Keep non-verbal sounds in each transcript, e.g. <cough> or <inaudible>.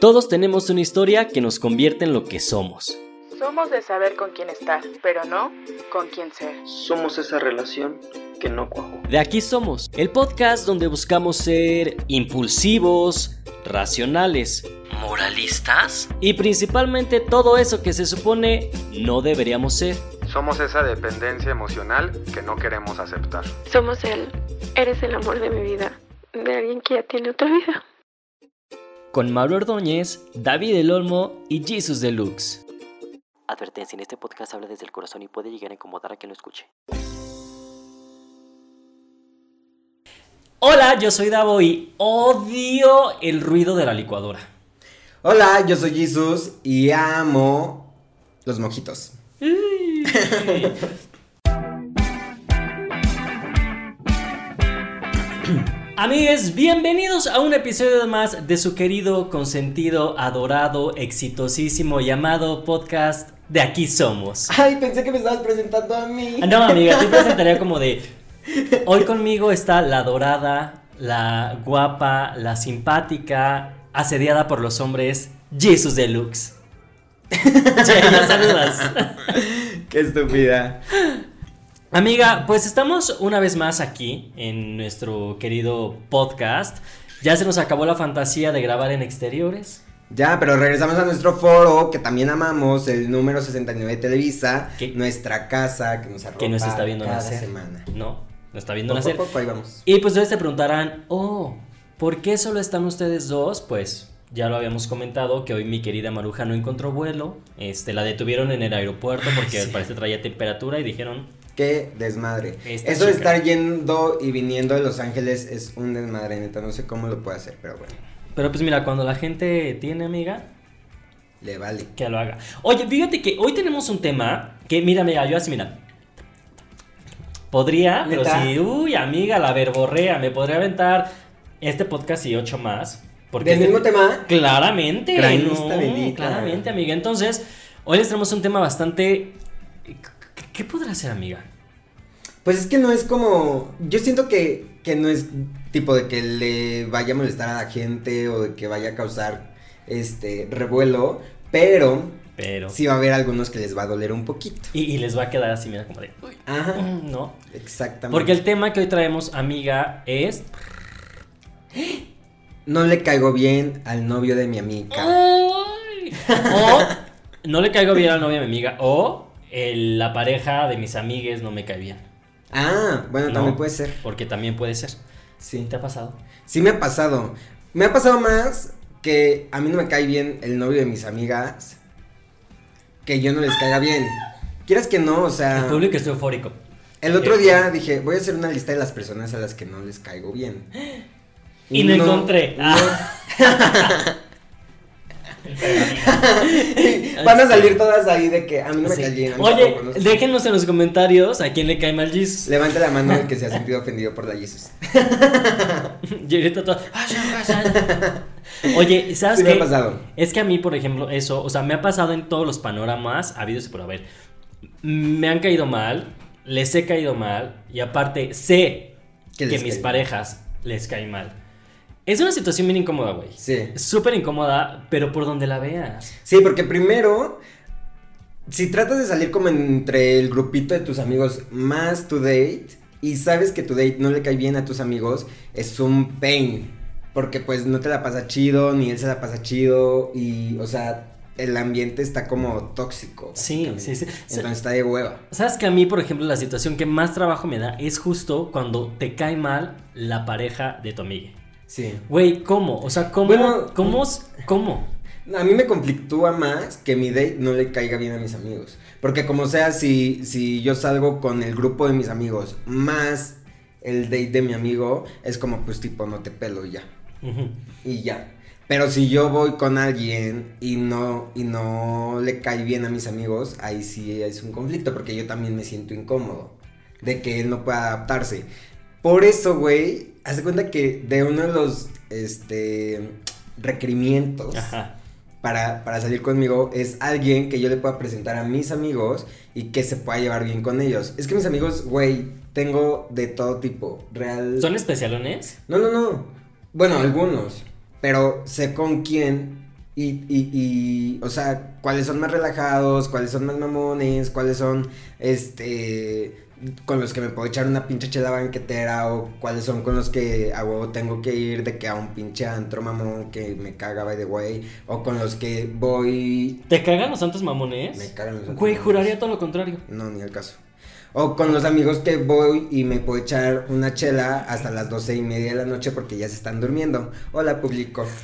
Todos tenemos una historia que nos convierte en lo que somos. Somos de saber con quién estar, pero no con quién ser. Somos esa relación que no cuajó. De aquí somos, el podcast donde buscamos ser impulsivos, racionales, moralistas y principalmente todo eso que se supone no deberíamos ser. Somos esa dependencia emocional que no queremos aceptar. Somos él. Eres el amor de mi vida. De alguien que ya tiene otra vida. Con Mauro Ordóñez, David El Olmo y Jesus Deluxe. Advertencia, en este podcast habla desde el corazón y puede llegar a incomodar a quien lo escuche. Hola, yo soy Davo y odio el ruido de la licuadora. Hola, yo soy Jesus y amo los mojitos. <laughs> Amigues, bienvenidos a un episodio más de su querido, consentido, adorado, exitosísimo llamado podcast de Aquí Somos. Ay, pensé que me estabas presentando a mí. No, amiga, te <laughs> presentaría como de. Hoy conmigo está la dorada, la guapa, la simpática, asediada por los hombres, Jesus Deluxe. <laughs> ya saludas. Qué estúpida. Amiga, pues estamos una vez más aquí en nuestro querido podcast. Ya se nos acabó la fantasía de grabar en exteriores. Ya, pero regresamos a nuestro foro que también amamos, el número 69 de Televisa, ¿Qué? nuestra casa que nos arropa Que nos está viendo cada nacer. semana. No, nos está viendo nacer. poco, ahí vamos. Y pues ustedes se preguntarán, oh, ¿por qué solo están ustedes dos? Pues ya lo habíamos comentado que hoy mi querida Maruja no encontró vuelo. Este, la detuvieron en el aeropuerto porque al parecer traía temperatura y dijeron, Qué desmadre. Esta Eso de chica. estar yendo y viniendo de Los Ángeles es un desmadre, neta. No sé cómo lo puede hacer, pero bueno, pero pues mira, cuando la gente tiene amiga, le vale. que lo haga. Oye, fíjate que hoy tenemos un tema que, mira, mira, yo así, mira. Podría, pero si, uy, amiga, la verborrea, me podría aventar este podcast y ocho más. Porque ¿Del este- mismo tema? Claramente, no, claramente, amiga. Entonces, hoy les tenemos un tema bastante. ¿Qué podrá ser, amiga? Pues es que no es como. Yo siento que, que no es tipo de que le vaya a molestar a la gente o de que vaya a causar este revuelo, pero Pero. sí va a haber algunos que les va a doler un poquito. Y, y les va a quedar así, mira, como de. uy, Ajá. mm, no. Exactamente. Porque el tema que hoy traemos, amiga, es. No le caigo bien al novio de mi amiga. Ay. O no le caigo bien a la novia de mi amiga. O el- la pareja de mis amigues no me cae bien. Ah, bueno, No. también puede ser. Porque también puede ser. Sí. ¿Te ha pasado? Sí me ha pasado. Me ha pasado más que a mí no me cae bien el novio de mis amigas. Que yo no les caiga bien. Quieras que no, o sea. El público está eufórico. El otro Eh, día dije, voy a hacer una lista de las personas a las que no les caigo bien. <gasps> Y no encontré. Ah. <laughs> <laughs> Van a salir todas ahí de que a mí no me cae Oye, déjenos en los comentarios a quién le cae mal Jesus. Levante la mano el que se ha <laughs> sentido ofendido por la Jesus. <laughs> Y ahorita todo, Oye, ¿sabes Sí me qué? ha pasado. Es que a mí, por ejemplo, eso, o sea, me ha pasado en todos los panoramas habidos y por haber. Me han caído mal, les he caído mal, y aparte sé Que mis cae parejas les caen mal. Es una situación bien incómoda, güey. Sí. Súper incómoda, pero por donde la veas. Sí, porque primero, si tratas de salir como entre el grupito de tus amigos más tu date y sabes que tu date no le cae bien a tus amigos, es un pain. Porque pues no te la pasa chido, ni él se la pasa chido y, o sea, el ambiente está como tóxico. Sí, sí, sí. Entonces está de hueva. ¿Sabes que a mí, por ejemplo, la situación que más trabajo me da es justo cuando te cae mal la pareja de tu amiga? Sí. Güey, ¿cómo? O sea, ¿cómo? Bueno, ¿Cómo? ¿Cómo? A mí me conflictúa más que mi date no le caiga bien a mis amigos. Porque como sea, si, si yo salgo con el grupo de mis amigos más el date de mi amigo, es como pues tipo no te pelo y ya. Y ya. Pero si yo voy con alguien y no, y no le cae bien a mis amigos, ahí sí es un conflicto, porque yo también me siento incómodo de que él no pueda adaptarse. Por eso, güey, haz de cuenta que de uno de los este requerimientos Ajá. para, para salir conmigo es alguien que yo le pueda presentar a mis amigos y que se pueda llevar bien con ellos. Es que mis amigos, güey, tengo de todo tipo. Real. ¿Son especialones? No, no, no. Bueno, algunos. pero sé con quién y, y, y, o sea, cuáles son más relajados, cuáles son más mamones, cuáles son, este, con los que me puedo echar una pinche chela banquetera o cuáles son con los que a huevo tengo que ir de que a un pinche antro mamón que me caga by the way o con los que voy ¿Te cagan los santos mamones? me cagan los antros Güey, mamones. juraría todo lo contrario. No, ni al caso. O con los amigos que voy y me puedo echar una chela hasta las doce y media de la noche porque ya se están durmiendo. Hola, público. <laughs>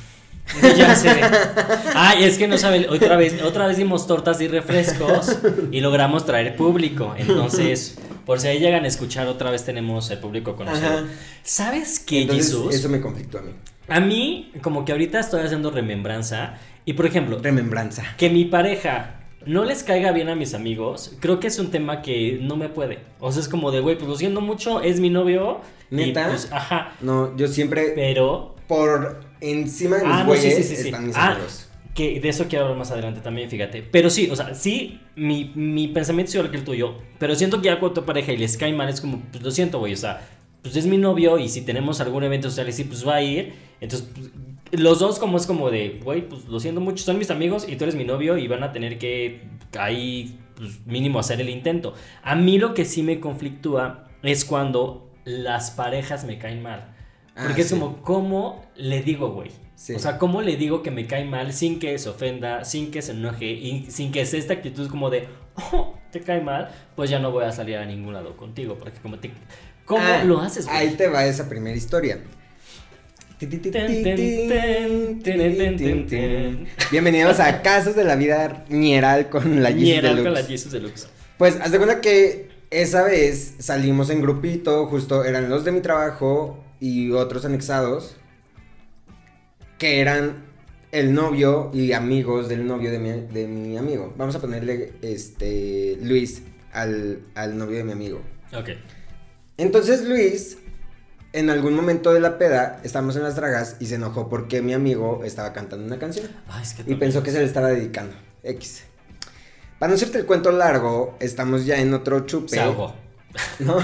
Ya sé. Ay, es que no saben, otra vez, otra vez dimos tortas y refrescos y logramos traer público. Entonces, por si ahí llegan a escuchar, otra vez tenemos el público conocido. Ajá. ¿Sabes qué, Jesús? eso me conflictó a mí. A mí, como que ahorita estoy haciendo remembranza. Y por ejemplo, Remembranza. que mi pareja no les caiga bien a mis amigos, creo que es un tema que no me puede. O sea, es como de, güey, pues lo siento mucho, es mi novio. y, ¿Neta? pues, ajá. No, yo siempre Pero por encima de mis Ah, no, güeyes sí, sí, sí. están mis Ah, amigos. Que de eso quiero hablar más adelante también, fíjate. Pero sí, o sea, sí, mi, mi pensamiento es igual que el tuyo. Pero siento que ya con tu pareja y les cae mal, es como, pues lo siento, güey. O sea, pues es mi novio y si tenemos algún evento social y sí, pues va a ir. Entonces, pues, los dos como es como de, güey, pues lo siento mucho, son mis amigos y tú eres mi novio y van a tener que ahí, pues mínimo hacer el intento. A mí lo que sí me conflictúa es cuando las parejas me caen mal. Ah, Porque es sí. como, ¿cómo le digo, güey? Sí. O sea, ¿cómo le digo que me cae mal sin que se ofenda, sin que se enoje y sin que sea esta actitud como de, oh, te cae mal? Pues ya no voy a salir a ningún lado contigo. Porque como te... ¿Cómo Ah, lo haces, güey? Ahí te va esa primera historia. Bienvenidos a <laughs> Casos de la Vida Ñeral con la Yeezy Ñeral con Deluxe. la Jesus Deluxe. Pues, haz de cuenta que esa vez salimos en grupito, justo eran los de mi trabajo y otros anexados, que eran el novio y amigos del novio de mi, de mi amigo. Vamos a ponerle, este, Luis al, al novio de mi amigo. Ok. Entonces Luis, en algún momento de la peda, estamos en las dragas y se enojó porque mi amigo estaba cantando una canción. Ay, es que Y pensó que se le estaba dedicando. X. Para no hacerte el cuento largo, estamos ya en otro chupe. Se ahogó. ¿no?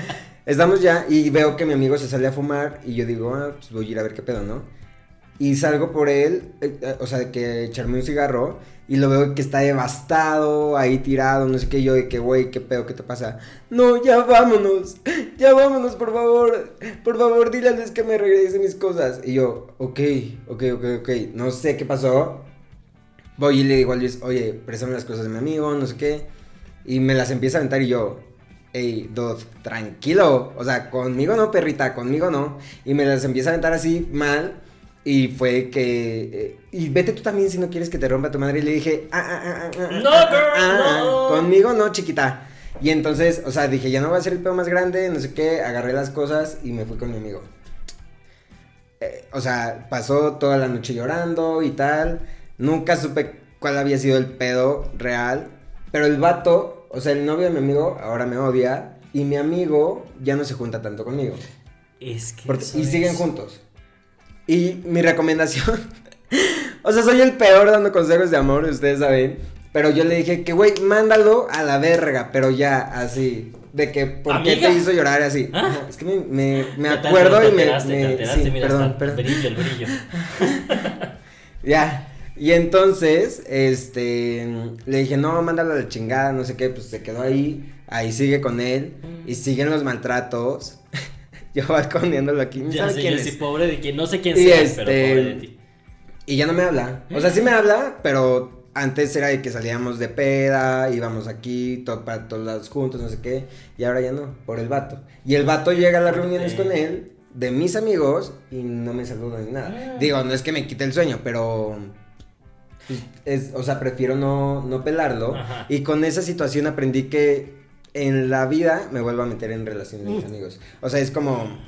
<laughs> Estamos ya y veo que mi amigo se sale a fumar y yo digo, ah, pues voy a ir a ver qué pedo, ¿no? Y salgo por él, eh, eh, o sea, de que echarme un cigarro y lo veo que está devastado, ahí tirado, no sé qué, yo de que, güey, qué pedo, qué te pasa. No, ya vámonos, ya vámonos, por favor, por favor, díganles que me regresen mis cosas. Y yo, ok, ok, ok, ok, no sé qué pasó. Voy y le digo a Luis, oye, préstame las cosas de mi amigo, no sé qué. Y me las empieza a aventar y yo, hey, dude, tranquilo. O sea, conmigo no, perrita, conmigo no. Y me las empieza a aventar así mal. Y fue que. eh, y vete tú también si no quieres que te rompa tu madre. Y le dije, ah, ah, ah, ah, ah, No, ah, ah, ah, no. Conmigo no, chiquita. Y entonces, o sea, dije, ya no va a ser el pedo más grande, no sé qué. Agarré las cosas y me fui con mi amigo. Eh, o sea, pasó toda la noche llorando y tal. Nunca supe cuál había sido el pedo real. Pero el vato, o sea, el novio de mi amigo, ahora me odia. Y mi amigo ya no se junta tanto conmigo. Es que. Porque- y siguen es- juntos. Y mi recomendación. <laughs> o sea, soy el peor dando consejos de amor, ustedes saben. Pero yo le dije que, güey, mándalo a la verga. Pero ya, así. De que, ¿por qué te hizo llorar así? Ah. Es que me, me, me Te- te- acuerdo te y me. alteraste, me- sí, mira, perdón, perdón. El brillo, el brillo. <laughs> Ya. Y entonces, este, le dije, no, mándalo a la chingada, no sé qué, pues se quedó ahí, ahí sigue con él, y siguen los maltratos. Yo balconeándolo aquí, ¿no Ya sé, quién yo es? sí, pobre de quien no sé quién sea, este- pero pobre de ti. Y ya no me habla. O sea, sí me habla, pero antes era de que salíamos de peda, íbamos aquí, todo, para todos lados juntos, no sé qué. Y ahora ya no, por el vato. Y el vato llega a las reuniones con él, de mis amigos, y no me saluda ni nada. Ah. Digo, no es que me quite el sueño, pero. pues, es, o sea, prefiero no, no pelarlo. Ajá. Y con esa situación aprendí que en la vida me vuelvo a meter en relaciones de mis Mm. amigos. O sea, es como.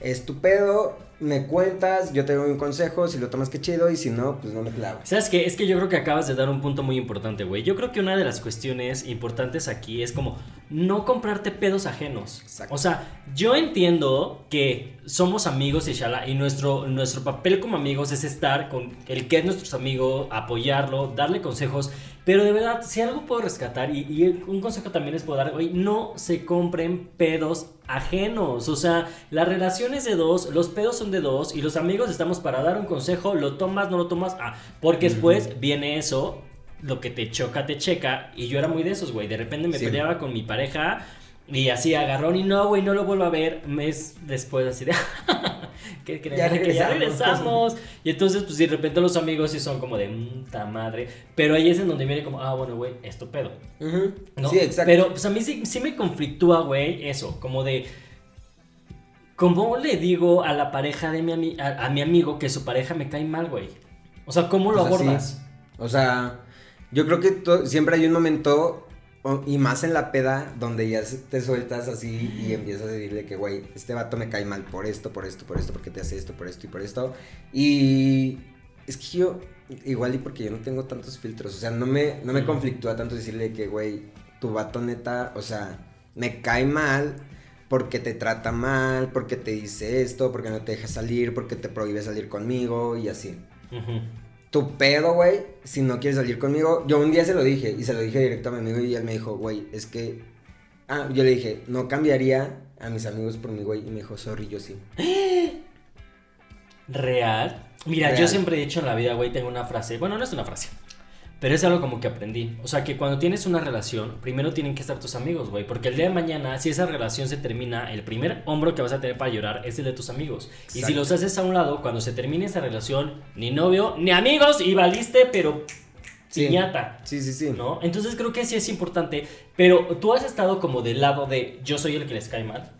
Es tu pedo, me cuentas, yo te doy un consejo, si lo tomas que chido y si no, pues no me clavo. ¿Sabes qué? Es que yo creo que acabas de dar un punto muy importante, güey. Yo creo que una de las cuestiones importantes aquí es como no comprarte pedos ajenos. Exacto. O sea, yo entiendo que somos amigos y shala, y nuestro, nuestro papel como amigos es estar con el que es nuestro amigo, apoyarlo, darle consejos. Pero de verdad, si algo puedo rescatar, y, y un consejo también les puedo dar, güey, no se compren pedos ajenos. O sea, las relaciones de dos, los pedos son de dos y los amigos estamos para dar un consejo, lo tomas, no lo tomas, ah, porque después viene eso, lo que te choca, te checa, y yo era muy de esos, güey, de repente me Sí. peleaba con mi pareja y así agarrón y no, güey, no lo vuelvo a ver, mes después así de... <laughs> que- Ya que ya regresamos. regresamos. Y entonces, pues de repente los amigos sí son como de puta madre. Pero ahí es en donde viene como, ah, bueno, güey, esto pedo. Sí, exacto. Pero pues a mí sí, sí me conflictúa, güey, eso, como de... ¿Cómo le digo a la pareja de mi, ami- a, mi amigo que su pareja me cae mal, güey? O sea, ¿cómo lo O sea, sí. abordas? O sea, yo creo que siempre hay un momento, y más en la peda, donde ya te sueltas así y empiezas a decirle que, güey, este vato me cae mal por esto, por esto, por esto, porque te hace esto, por esto y por esto. Y es que yo, igual y porque yo no tengo tantos filtros, o sea, no me, no me conflictúa tanto decirle que, güey, tu vato neta, o sea, me cae mal. Porque te trata mal, porque te dice esto, porque no te deja salir, porque te prohíbe salir conmigo y así Ujú. Tu pedo, güey, si no quieres salir conmigo. Yo un día se lo dije y se lo dije directo a mi amigo y él me dijo, güey, es que... Ah, yo le dije, no cambiaría a mis amigos por mi güey. Y me dijo, sorry, yo sí. <gasps> ¿Real? Mira, yo siempre he dicho en la vida, güey, tengo una frase. Bueno, no es una frase. Pero es algo como que aprendí. O sea, que cuando tienes una relación, primero tienen que estar tus amigos, güey. Porque el día de mañana, si esa relación se termina, el primer hombro que vas a tener para llorar es el de tus amigos. Y si los haces a un lado, cuando se termine esa relación, ni novio, ni amigos, y valiste, pero Sí. piñata. Sí, sí, sí. ¿No? Entonces creo que sí es importante. Pero tú has estado como del lado de yo soy el que les cae mal.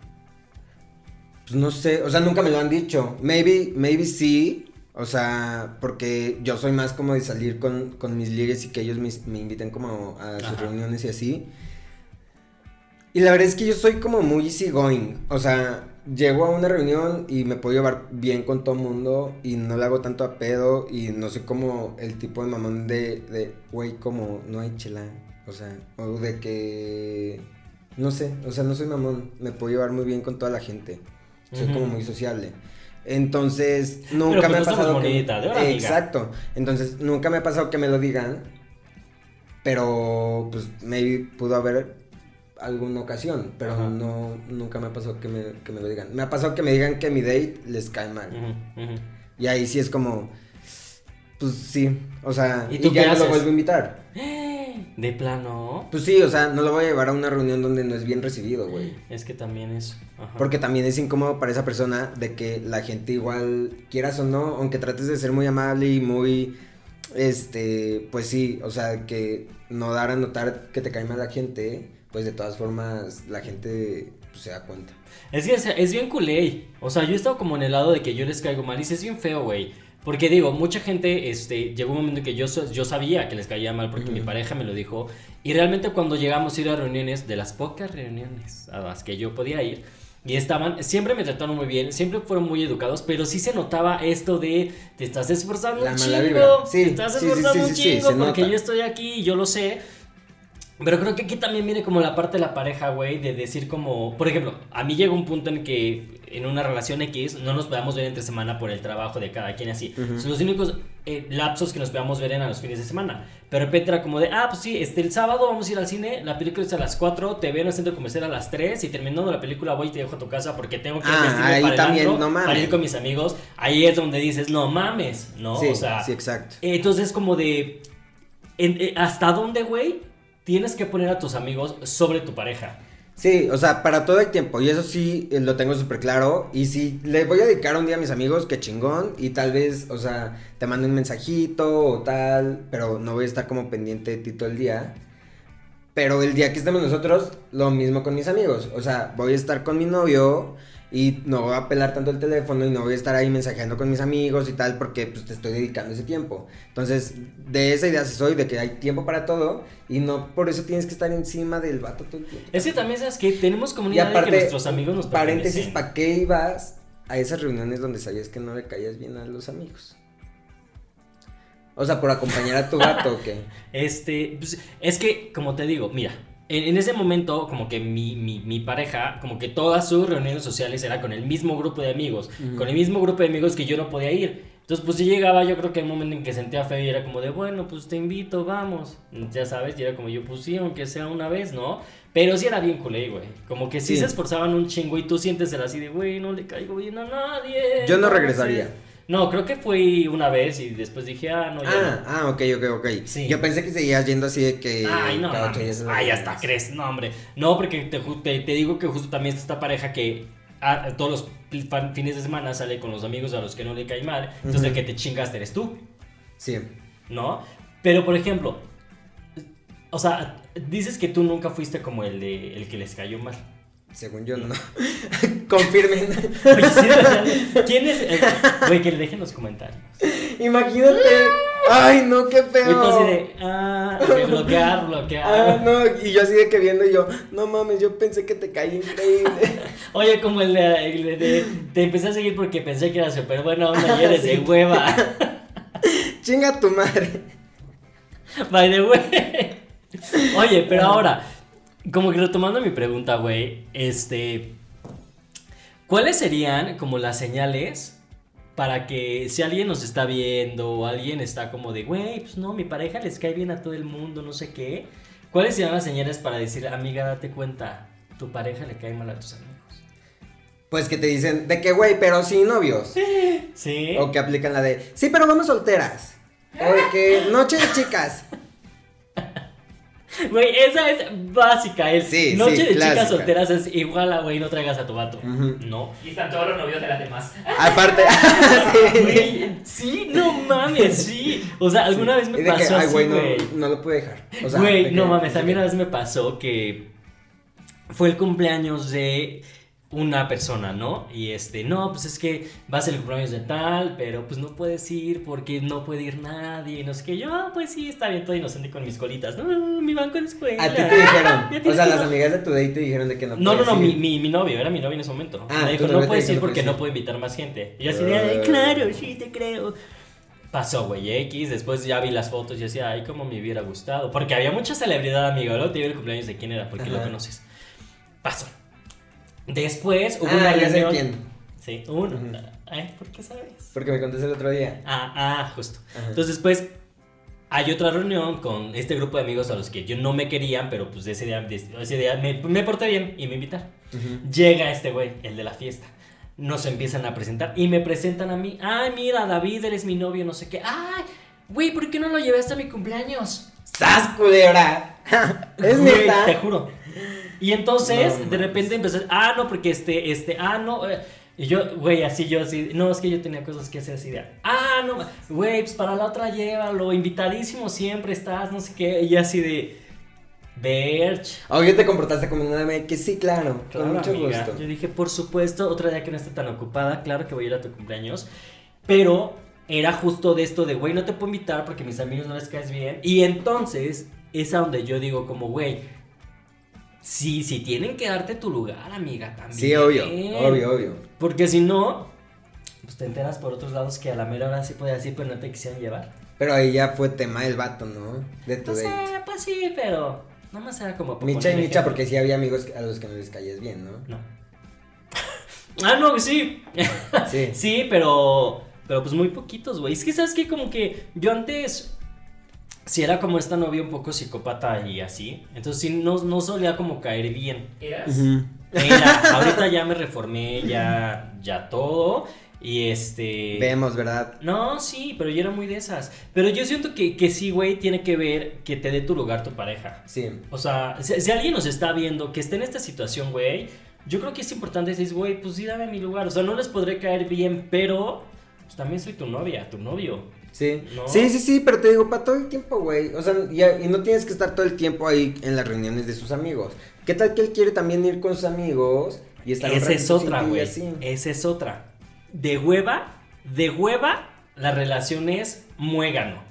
Pues no sé, o sea, nunca me lo han dicho. Maybe, maybe sí. O sea, porque yo soy más como de salir con, con mis ligues y que ellos me, me inviten como a sus Ajá. reuniones y así. Y la verdad es que yo soy como muy easygoing. O sea, llego a una reunión y me puedo llevar bien con todo el mundo y no le hago tanto a pedo y no soy como el tipo de mamón de, de, güey, como no hay chela. O sea, o de que, no sé, o sea, no soy mamón. Me puedo llevar muy bien con toda la gente. Soy como muy sociable. Entonces, nunca pues me ha pasado que... monedita de amiga. Exacto. Entonces, nunca me ha pasado que me lo digan. Pero, pues, maybe pudo haber alguna ocasión. Pero Ajá. no, nunca me ha pasado que me, que me lo digan. Me ha pasado que me digan que mi date les cae mal. Y ahí sí es como... Pues sí, o sea, ¿Y y, tú qué ya no lo vuelvo a invitar. <gasps> <gasps> De plano. Pues sí, o sea, no lo voy a llevar a una reunión donde no es bien recibido, güey. Es que también es. ajá. Porque también es incómodo para esa persona de que la gente igual, quieras o no, aunque trates de ser muy amable y muy, este, pues sí, o sea, que no dar a notar que te cae mal la gente, pues de todas formas la gente pues, se da cuenta. Es que es, es bien culé. O sea, yo he estado como en el lado de que yo les caigo mal. Y es bien feo, güey. Porque digo, mucha gente, este, llegó un momento en que yo, yo sabía que les caía mal porque mi pareja me lo dijo. Y realmente cuando llegamos a ir a reuniones, de las pocas reuniones a las que yo podía ir, y estaban, siempre me trataron muy bien, siempre fueron muy educados, pero sí se notaba esto de, te estás esforzando La un chingo. Sí, te estás sí, esforzando sí, un chingo porque yo estoy aquí y yo lo sé. Pero creo que aquí también viene como la parte de la pareja, güey, de decir como, por ejemplo, a mí llega un punto en que en una relación X no nos podamos ver entre semana por el trabajo de cada quien así. Ujú. Son los únicos eh, lapsos que nos podamos ver en a los fines de semana. Pero era como de, ah, pues sí, este, el sábado vamos a ir al cine, la película es a las 4, te veo en el centro comercial a las 3 y terminando la película voy y te dejo a tu casa porque tengo que Ah, ahí para el también, antro, no para ir con mis amigos. Ahí es donde dices, no mames, ¿no? sí, o sea, sí, exacto. entonces como de, en- eh, ¿hasta dónde, güey? Tienes que poner a tus amigos sobre tu pareja. Sí, o sea, para todo hay tiempo y eso sí eh, lo tengo súper claro. Y si le voy a dedicar un día a mis amigos, qué chingón. Y tal vez, o sea, te mando un mensajito o tal, pero no voy a estar como pendiente de ti todo el día. Pero el día que estemos nosotros, lo mismo con mis amigos. O sea, voy a estar con mi novio y no voy a pelar tanto el teléfono y no voy a estar ahí mensajeando con mis amigos y tal porque pues te estoy dedicando ese tiempo. Entonces, de esa idea sí soy, de que hay tiempo para todo y no por eso tienes que estar encima del vato todo el tiempo. Es que también sabes que tenemos Y comunidad de aparte, que nuestros amigos nos paréntesis. ¿para qué ibas a esas reuniones donde sabías que no le caías bien a los amigos? O sea, por acompañar a tu gato, ¿o qué? <laughs> Este, pues, es que, como te digo, mira, en, en ese momento, como que mi, mi, mi pareja, como que todas sus reuniones sociales era con el mismo grupo de amigos, con el mismo grupo de amigos que yo no podía ir. Entonces, pues si llegaba, yo creo que un momento en que sentía feo y era como de, bueno, pues te invito, vamos. Ya sabes, y era como yo, pues sí, aunque sea una vez, ¿no? Pero sí era bien culé, güey. Como que sí, Sí. se esforzaban un chingo y tú sientes el así de, güey, no le caigo bien a nadie. Yo no sé". regresaría. No, creo que fui una vez y después dije, ah, no, ya Ah, no. ah, ok, ok, ok. Sí. Yo pensé que seguías yendo así de que. Ay, no, cada en Ay, hasta crees. No, hombre. No, porque te, te, te digo que justo también está esta pareja que ah, todos los fines de semana sale con los amigos a los que no le cae mal. Entonces, el que te chingaste eres tú, Sí. ¿no? Pero, por ejemplo, o sea, dices que tú nunca fuiste como el, de, el que les cayó mal. Según yo, no. <laughs> Confirmen. Oye, sí, ¿Quién es? el- Güey, que le dejen los comentarios. Imagínate. Ay, no, qué Y feo. tú así de, ah, de bloquear, bloquear. Ah, no, y yo así de que viendo y yo, no mames, yo pensé que te caí increíble. <laughs> Oye, como el de, el de- te empecé a seguir porque pensé que era súper buena onda y eres <laughs> de hueva. Chinga tu madre. By the way. Oye, pero ahora, como que retomando mi pregunta, güey, este. ¿Cuáles serían como las señales para que si alguien nos está viendo o alguien está como de, güey, pues no, mi pareja les cae bien a todo el mundo, no sé qué? ¿Cuáles serían las señales para decir, amiga, date cuenta, tu pareja le cae mal a tus amigos? Pues que te dicen, de que güey, pero sin novios. <laughs> Sí. O que aplican la de, sí, pero vamos solteras. O de que noche de chicas. Güey, esa es básica. El Sí, noche sí, de clásica. chicas solteras es igual a, güey, no traigas a tu vato. No. Y están todos los novios de las demás. Aparte, <laughs> sí. Güey, sí, no mames, sí. O sea, alguna vez me que, pasó ay, así, güey, no, lo pude dejar. O sea, Güey, de no que- mames, a mí una vez me pasó que fue el cumpleaños de una persona, ¿no? Y este, no, pues es que va a ser el cumpleaños de tal, pero pues no puedes ir porque no puede ir nadie, y no sé qué. Yo, ah, pues sí, está bien, todo inocente con mis colitas. No, mi banco de escuela. A ti te dijeron. <laughs> O sea, las amigas de tu date te dijeron de que no No, no, no, mi, mi, mi novio, era mi novio en ese momento. Ah, me dijo, no puedes ir porque no ir". puedo invitar más gente. Y yo así de, Ah. "Ay, claro, sí, te creo. Pasó, güey, X, después ya vi las fotos y decía, ay, cómo me hubiera gustado. Porque había mucha celebridad, amigo, luego te digo el cumpleaños de quién era, porque lo Ajá. conoces. Pasó. Después hubo Ah, una ya sé reunión. quién. Sí, un... Ujú. Ay, ¿por qué sabes? Porque me contaste el otro día. Ah, ah, justo. Ajá. Entonces después hay otra reunión con este grupo de amigos a los que yo no me querían, pero pues ese día, ese día me, me porté bien y me invitaron. Llega este güey, el de la fiesta. Nos empiezan a presentar y me presentan a mí. Ay, mira, David, eres mi novio, no sé qué. Ay, güey, ¿por qué no lo llevaste a mi cumpleaños? ¡Sas, culebra! <laughs> es Güey, neta. Te juro. Y entonces, No de repente empecé, ah, no, porque este, este, ah, no. eh", Y yo, güey, así yo así, no, es que yo tenía cosas que hacer así de, ah, no, güey, pues para la otra llévalo, invitadísimo siempre estás, no sé qué, y así de, Berch. Oye, te comportaste como una de que sí, claro, Claro, con mucho amiga. gusto. Yo dije, por supuesto, otro día que no esté tan ocupada, claro que voy a ir a tu cumpleaños. Pero era justo de esto de, güey, no te puedo invitar porque a mis amigos no les caes bien. Y entonces es a donde yo digo como, güey, sí, sí tienen que darte tu lugar, amiga, también. Sí, obvio, obvio, obvio. Porque si no, pues te enteras por otros lados que a la mera hora sí podía decir, pero no te quisieran llevar. Pero ahí ya fue tema del vato, ¿no? De tu No sé, date. pues sí, pero nada más era como... Micha y Micha, porque sí había amigos a los que no les caías bien, ¿no? No. <laughs> ah, no, sí. Sí. <laughs> Sí, pero. Pero pues muy poquitos, güey. Es que, ¿sabes qué? Como que yo antes. Si era como esta novia un poco psicópata y así. Entonces sí, no, no solía como caer bien. ¿Eras? Ujú. Era. <laughs> Ahorita ya me reformé, ya. Ya todo. Y este. Vemos, ¿verdad? No, sí, pero yo era muy de esas. Pero yo siento que, que sí, güey, tiene que ver que te dé tu lugar tu pareja. Sí. O sea, si, si alguien nos está viendo que esté en esta situación, güey, yo creo que es importante decir, güey, pues sí, dame mi lugar. O sea, no les podré caer bien, pero pues, también soy tu novia, tu novio. Sí. ¿No? sí, sí, sí, pero te digo, para todo el tiempo, güey. O sea, ya- y no tienes que estar todo el tiempo ahí en las reuniones de sus amigos. ¿Qué tal que él quiere también ir con sus amigos y estar Esa es otra, güey. Esa es otra. De hueva, de hueva, la relación es muégano.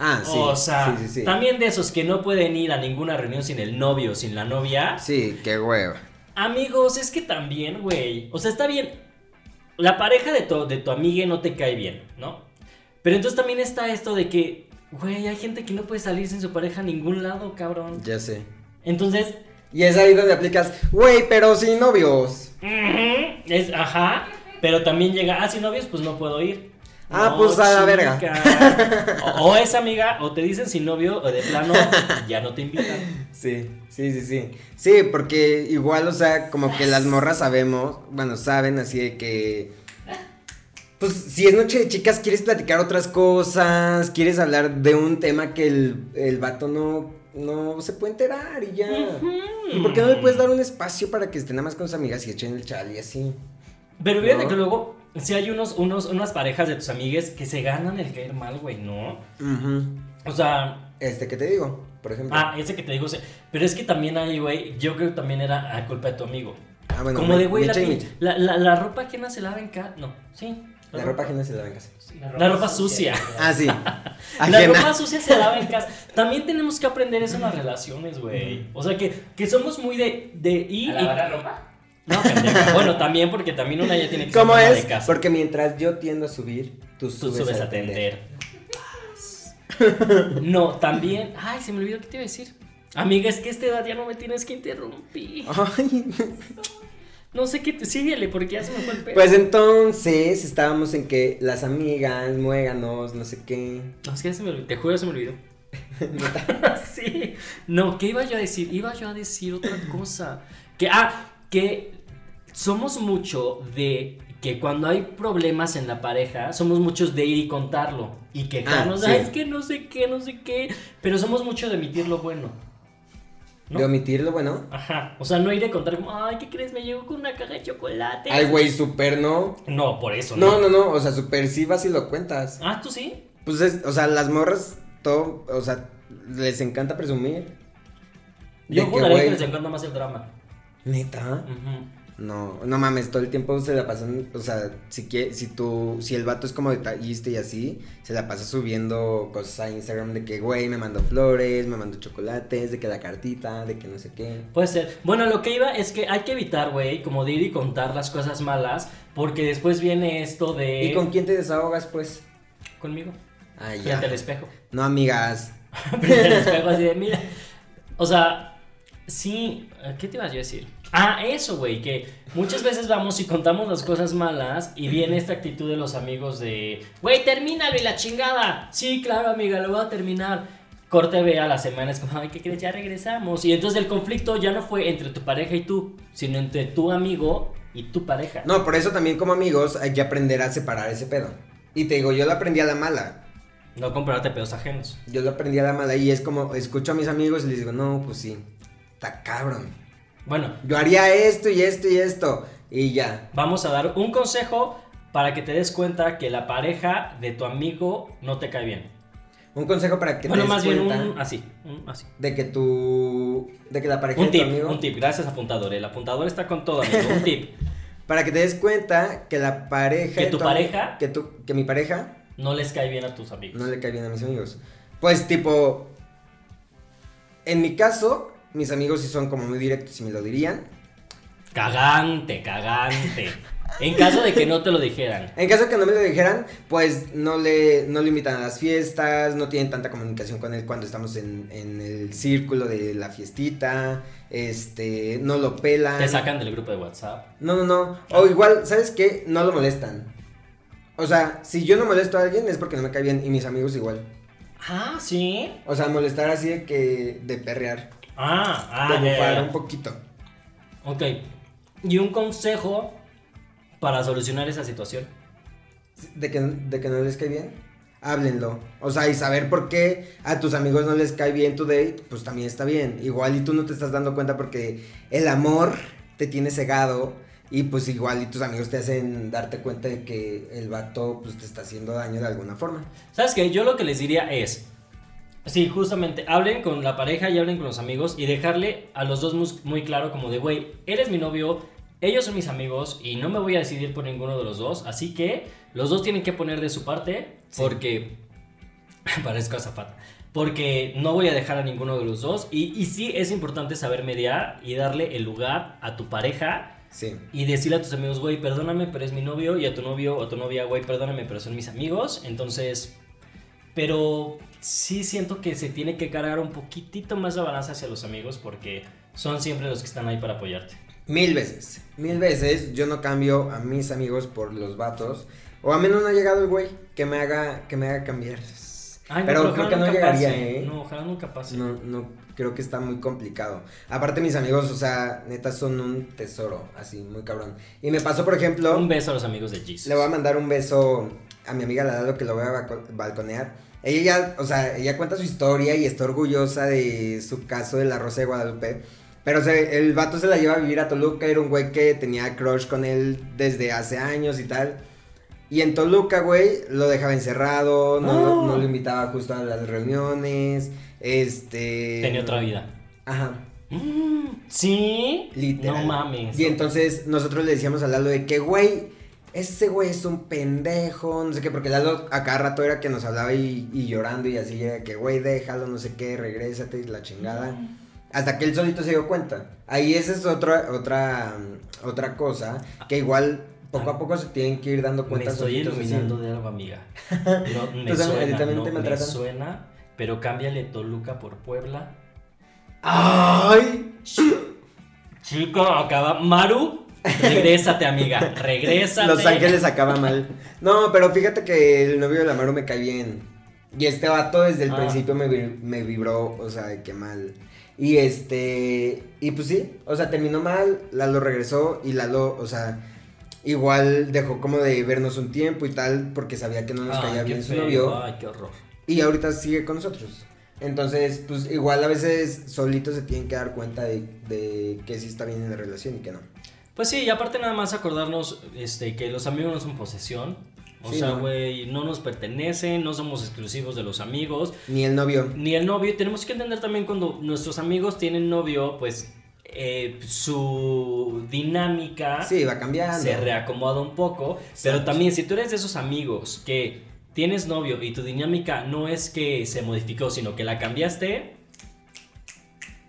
Ah, sí. o sea, sí, sí, sí. también de esos que no pueden ir a ninguna reunión sin el novio, sin la novia. Sí, qué hueva. Amigos, es que también, güey. O sea, está bien. La pareja de tu, de tu amiga no te cae bien, ¿no? Pero entonces también está esto de que, güey, hay gente que no puede salir sin su pareja a ningún lado, cabrón. Ya sé. Entonces, Y es ahí donde aplicas, güey, pero sin novios. es, ajá. Pero también llega, ah, sin novios, pues no puedo ir. Ah, No, pues a la verga. O, o es amiga, o te dicen sin novio, o de plano ya no te invitan. Sí, sí, sí, sí. Sí, porque igual, o sea, como que las morras sabemos, bueno, saben así de que. Pues si es noche de chicas, quieres platicar otras cosas, quieres hablar de un tema que el, el vato no, no se puede enterar y ya. ¿Y por qué no le puedes dar un espacio para que estén nada más con sus amigas y echen el chal y así? Pero fíjate ¿No? que luego, si hay unos, unos, unas parejas de tus amigues que se ganan el caer mal, güey, ¿no? O sea, Este que te digo, por ejemplo. ah, ese que te digo, pero es que también hay, güey, yo creo que también era a culpa de tu amigo. Ah, bueno, Como me- de, güey, la, la, la, la ropa ajena se lava en casa. No, sí. La ropa ajena se lava en casa. La ropa sucia. Ah, sí. <laughs> La ropa sucia se lava en casa. También tenemos que aprender eso en las relaciones, güey. O sea, que, que somos muy de, de ir y... ropa? No, pendeja. Bueno, también porque también una ya tiene que ser ¿Cómo es? de casa. Porque mientras yo tiendo a subir, tú Tú subes, subes a a atender. atender. No, también. Ay, se me olvidó qué te iba a decir. Amiga, es que a esta edad ya no me tienes que interrumpir. Ay. <laughs> No sé qué te. Síguele, porque ya se me fue el pedo. Pues entonces estábamos en que las amigas, muéganos, no sé qué. No, es que ya se me olvidó. Te juro, se me olvidó. <laughs> <laughs> sí. No, ¿qué iba yo a decir? Iba yo a decir otra cosa. Que, ah, que somos mucho de que cuando hay problemas en la pareja, somos muchos de ir y contarlo. Y quejarnos, Ah, sí. "Ay, es que no sé qué, no sé qué. Pero somos mucho de emitir lo bueno. ¿No? De omitirlo, bueno. Ajá. O sea, no ir a contar como, ay, ¿qué crees? Me llegó con una caja de chocolate. Ay, güey, súper no. No, por eso No, no, no, o sea, súper sí vas y lo cuentas. Ah, ¿tú sí? Pues es, o sea, las morras, todo, o sea, les encanta presumir. Yo que, juraría que güey, les encanta más el drama. Neta. Ujú. No, no mames, todo el tiempo se la pasan, o sea, si que, si tú, si el vato es como detallista y así, se la pasa subiendo cosas a Instagram de que, güey, me mandó flores, me mandó chocolates, de que la cartita, de que no sé qué. Puede ser. Bueno, lo que iba es que hay que evitar, güey, como de ir y contar las cosas malas, porque después viene esto de... ¿Y con quién te desahogas, pues? Conmigo. Ah, ya. Frente al espejo. No, amigas. <laughs> Frente al espejo así de, <laughs> mira. O sea, sí, ¿qué te ibas yo a decir? Ah, eso, güey, que muchas veces vamos y contamos las cosas malas y viene esta actitud de los amigos de, güey, termínalo y la chingada. Sí, claro, amiga, lo voy a terminar. Corte ve a las semanas como, ay, ¿qué crees? Ya regresamos. Y entonces el conflicto ya no fue entre tu pareja y tú, sino entre tu amigo y tu pareja. No, por eso también como amigos hay que aprender a separar ese pedo. Y te digo, yo lo aprendí a la mala. No comprarte pedos ajenos. Yo lo aprendí a la mala y es como, escucho a mis amigos y les digo, no, pues sí, está cabrón. Bueno, Yo haría esto y esto y esto. Y ya. vamos a dar un consejo para que te des cuenta que la pareja de tu amigo no te cae bien. Un consejo para que bueno, te des más bien cuenta un así, un así. de que tu de que la pareja Un de tu tip, amigo un tip, gracias apuntador. El apuntador está con todo, amigo. Un tip. <laughs> para que te des cuenta que la pareja Que tu pareja- que tu que mi pareja No les cae bien a tus amigos. no le cae bien a mis amigos. Pues tipo en mi caso, mis amigos sí son como muy directos y me lo dirían. Cagante, cagante. En caso de que no te lo dijeran. En caso de que no me lo dijeran, pues no le, no invitan a las fiestas, no tienen tanta comunicación con él cuando estamos en, en el círculo de la fiestita, este, no lo pelan. Te sacan del grupo de WhatsApp. No, no, no. O igual, ¿sabes qué? No lo molestan. O sea, si yo no molesto a alguien es porque no me cae bien y mis amigos igual. Ah, sí. O sea, molestar así de que, de perrear, Ah, ah, ya, bufar ya, un poquito. Ok. Y un consejo para solucionar esa situación. De que, de que no les cae bien, háblenlo. O sea, y saber por qué a tus amigos no les cae bien tu date, pues también está bien. Igual y tú no te estás dando cuenta porque el amor te tiene cegado. Y pues igual y tus amigos te hacen darte cuenta de que el vato pues te está haciendo daño de alguna forma. ¿Sabes qué? Yo lo que les diría es, sí, justamente, hablen con la pareja y hablen con los amigos y dejarle a los dos muy claro como de, güey, eres mi novio, ellos son mis amigos y no me voy a decidir por ninguno de los dos, así que los dos tienen que poner de su parte Sí. porque, <laughs> parezco azafata, porque no voy a dejar a ninguno de los dos y, y sí es importante saber mediar y darle el lugar a tu pareja Sí. y decirle a tus amigos, güey, perdóname, pero es mi novio, y a tu novio o tu novia, güey, perdóname, pero son mis amigos. Entonces, pero sí siento que se tiene que cargar un poquitito más la balanza hacia los amigos porque son siempre los que están ahí para apoyarte. Mil veces, mil veces yo no cambio a mis amigos por los vatos, O a menos no ha llegado el güey que me haga, que me haga cambiar. Ay, no, pero creo ojalá que no llegaría, pase. ¿eh? No, ojalá nunca pase. No, no, creo que está muy complicado. Aparte mis amigos, o sea, neta son un tesoro, así, muy cabrón. Y me pasó, por ejemplo, Un beso a los amigos de Jesus. le voy a mandar un beso a mi amiga Ladalo que lo voy a balco- balconear. Ella ya, o sea, ella cuenta su historia y está orgullosa de su caso de la Rosa de Guadalupe. Pero el vato se la lleva a vivir a Toluca, era un güey que tenía crush con él desde hace años y tal. Y en Toluca, güey, lo dejaba encerrado, no, No. no lo invitaba justo a las reuniones, este... Tenía otra vida. Ajá. Mm, ¿Sí? Literal. No mames. Y entonces nosotros le decíamos a Lalo de que, güey, ese güey es un pendejo, no sé qué, porque Lalo a cada rato era que nos hablaba y, y llorando y así, que, güey, déjalo, no sé qué, regrésate, y la chingada. Hasta que él solito se dio cuenta. Ahí esa es otra, otra, otra cosa, que igual poco a poco se tienen que ir dando Me cuenta estoy solitos, así. iluminando de algo, amiga. <laughs> No, me suena, no, te me suena, pero cámbiale Toluca por Puebla. ¡Ay! Chico, acaba. Maru, regrésate, amiga. Regrésate. Los Ángeles acaba mal. No, pero fíjate que el novio de la Maru me cae bien. Y este vato desde el Ah. principio me, me vibró, o sea, de que mal. Y este, y pues sí, o sea, terminó mal, Lalo regresó y Lalo, o sea, igual dejó como de vernos un tiempo y tal, porque sabía que no nos Ay, caía bien su novio. Ay, qué horror. Y ahorita sigue con nosotros. Entonces, pues igual a veces solitos se tienen que dar cuenta de, de que sí está bien en la relación y que no. Pues sí, y aparte nada más acordarnos este, que los amigos no son posesión. O Sí, sea, güey, no nos pertenecen, no somos exclusivos de los amigos. Ni el novio. Ni el novio. Tenemos que entender también cuando nuestros amigos tienen novio, pues eh, su dinámica Sí, va cambiando. se reacomoda un poco. Pero también, si tú eres de esos amigos que tienes novio y tu dinámica no es que se modificó, sino que la cambiaste,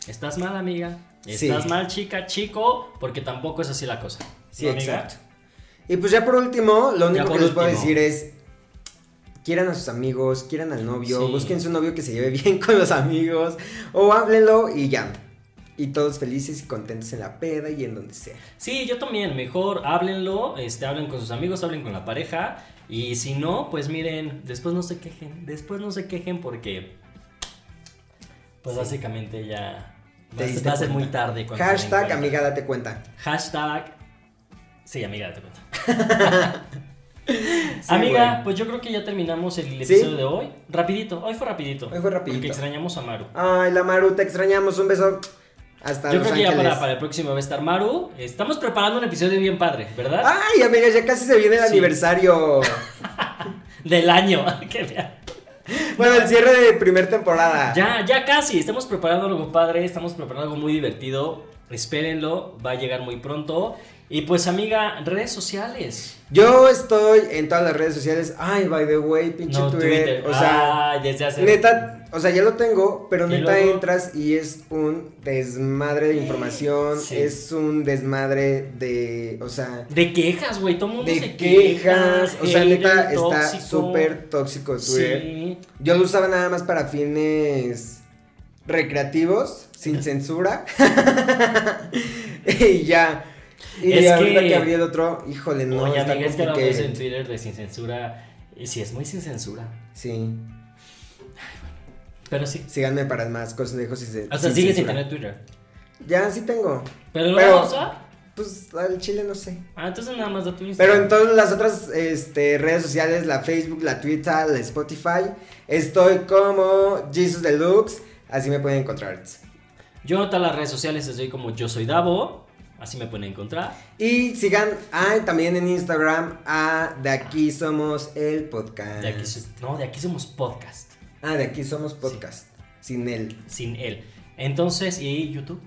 estás mal, amiga. Sí. Estás mal, chica, chico, porque tampoco es así la cosa. Sí, exacto. Y pues ya por último, lo único que les puedo decir es, quieran a sus amigos, quieran al novio, Sí. busquen su novio que se lleve <laughs> bien con los amigos, o háblenlo y ya. Y todos felices y contentos en la peda y en donde sea. Sí, yo también, mejor háblenlo, este, hablen con sus amigos, hablen con la pareja. Y si no, pues miren, después no se quejen, después no se quejen porque, pues Sí. básicamente ya Te va, a ser- diste va a ser cuenta. muy tarde. cuando Hashtag amiga date cuenta. Hashtag, sí, amiga, date cuenta. <laughs> Sí, amiga, pues yo creo que ya terminamos el ¿Sí? episodio de hoy. Rapidito, hoy fue rapidito. Hoy fue rapidito. Porque extrañamos a Maru. Ay, la Maru, te extrañamos, un beso. Hasta Yo creo que ya para, para el próximo va a estar Maru. Estamos preparando un episodio bien padre, ¿verdad? Ay, amigas, ya casi se viene el Sí. aniversario. <laughs> Del año. <laughs> Bueno, el cierre de primer temporada. Ya, ya casi. Estamos preparando algo padre, estamos preparando algo muy divertido. Espérenlo, va a llegar muy pronto. Y pues, amiga, redes sociales. Yo estoy en todas las redes sociales. Ay, by the way, pinche No, Twitter. O sea, Ay, desde hace. neta, o sea, ya lo tengo, pero ¿Y neta luego? entras y es un desmadre de información. Sí. Es un desmadre de, o sea, De quejas, güey. Todo el mundo de se quejas. queja, O sea, neta, está súper tóxico Twitter. Sí. Yo lo usaba nada más para fines recreativos, sin censura. <laughs> y ya. Y Es ahorita que... que- abrí el otro, híjole, no, Oye, está amiga, es que lo ves en Twitter de sin censura. Y sí, es muy sin censura. Sí. Pero sí. Síganme para más consejos se. O sea, sin sigues sin tener Twitter. Ya sí tengo. ¿Pero lo Pero- vas a usar? Pues al chile no sé. Ah, entonces nada más da tu Pero Instagram. en todas las otras este, redes sociales, la Facebook, la Twitter, la Spotify, estoy como Jesus Deluxe. Así me pueden encontrar. Yo en todas las redes sociales estoy como yo soy Davo. Así me pueden encontrar. Y sigan ah, también en Instagram a De Aquí Somos el Podcast. De aquí, no, de aquí somos podcast. Ah, De Aquí Somos Podcast. Sin él. Sin él. Entonces, ¿y YouTube?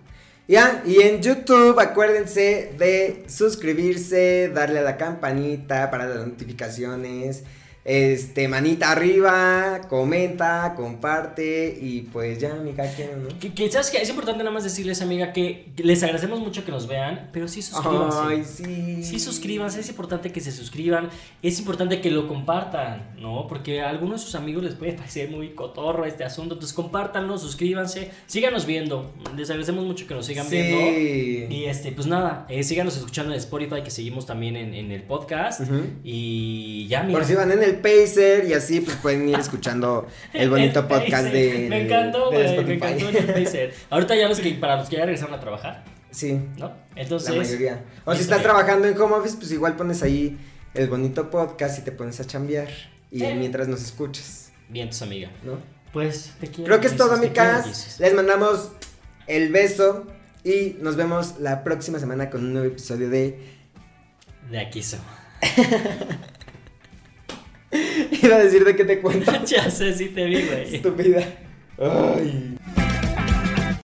Ya, y en YouTube acuérdense de suscribirse, darle a la campanita para las notificaciones, Este, manita arriba, comenta, comparte y pues ya, amiga, quiero, ¿no? Que, que, ¿sabes qué? Es importante nada más decirles, amiga, que les agradecemos mucho que nos vean, pero sí suscríbanse. Ay, sí. Sí, suscríbanse, es importante que se suscriban, es importante que lo compartan, ¿no? Porque a algunos de sus amigos les puede <laughs> parecer muy cotorro este asunto, entonces compártanlo, suscríbanse, síganos viendo, les agradecemos mucho que nos sigan Sí. viendo. Y este, pues nada, eh, síganos escuchando en Spotify, que seguimos también en, en el podcast. Y ya, mira. Por si van en el Pacer y así, pues pueden ir escuchando el bonito El podcast Pacer. de. Me encantó, güey, me encantó el Pacer. Ahorita ya los que, para los que ya regresaron a trabajar, Sí, ¿no? Entonces. la mayoría. O si estás trabajando en home office, pues igual pones ahí el bonito podcast y te pones a chambear. Y mientras nos escuchas, Bien, tus amiga. ¿no? Pues te quiero. Creo que es todo, te quiero, amigas. Les mandamos el beso y nos vemos la próxima semana con un nuevo episodio de. De aquí so. <laughs> Iba a decir de qué te cuento. <laughs> ya sé si te vi, güey. Estúpida. Ay.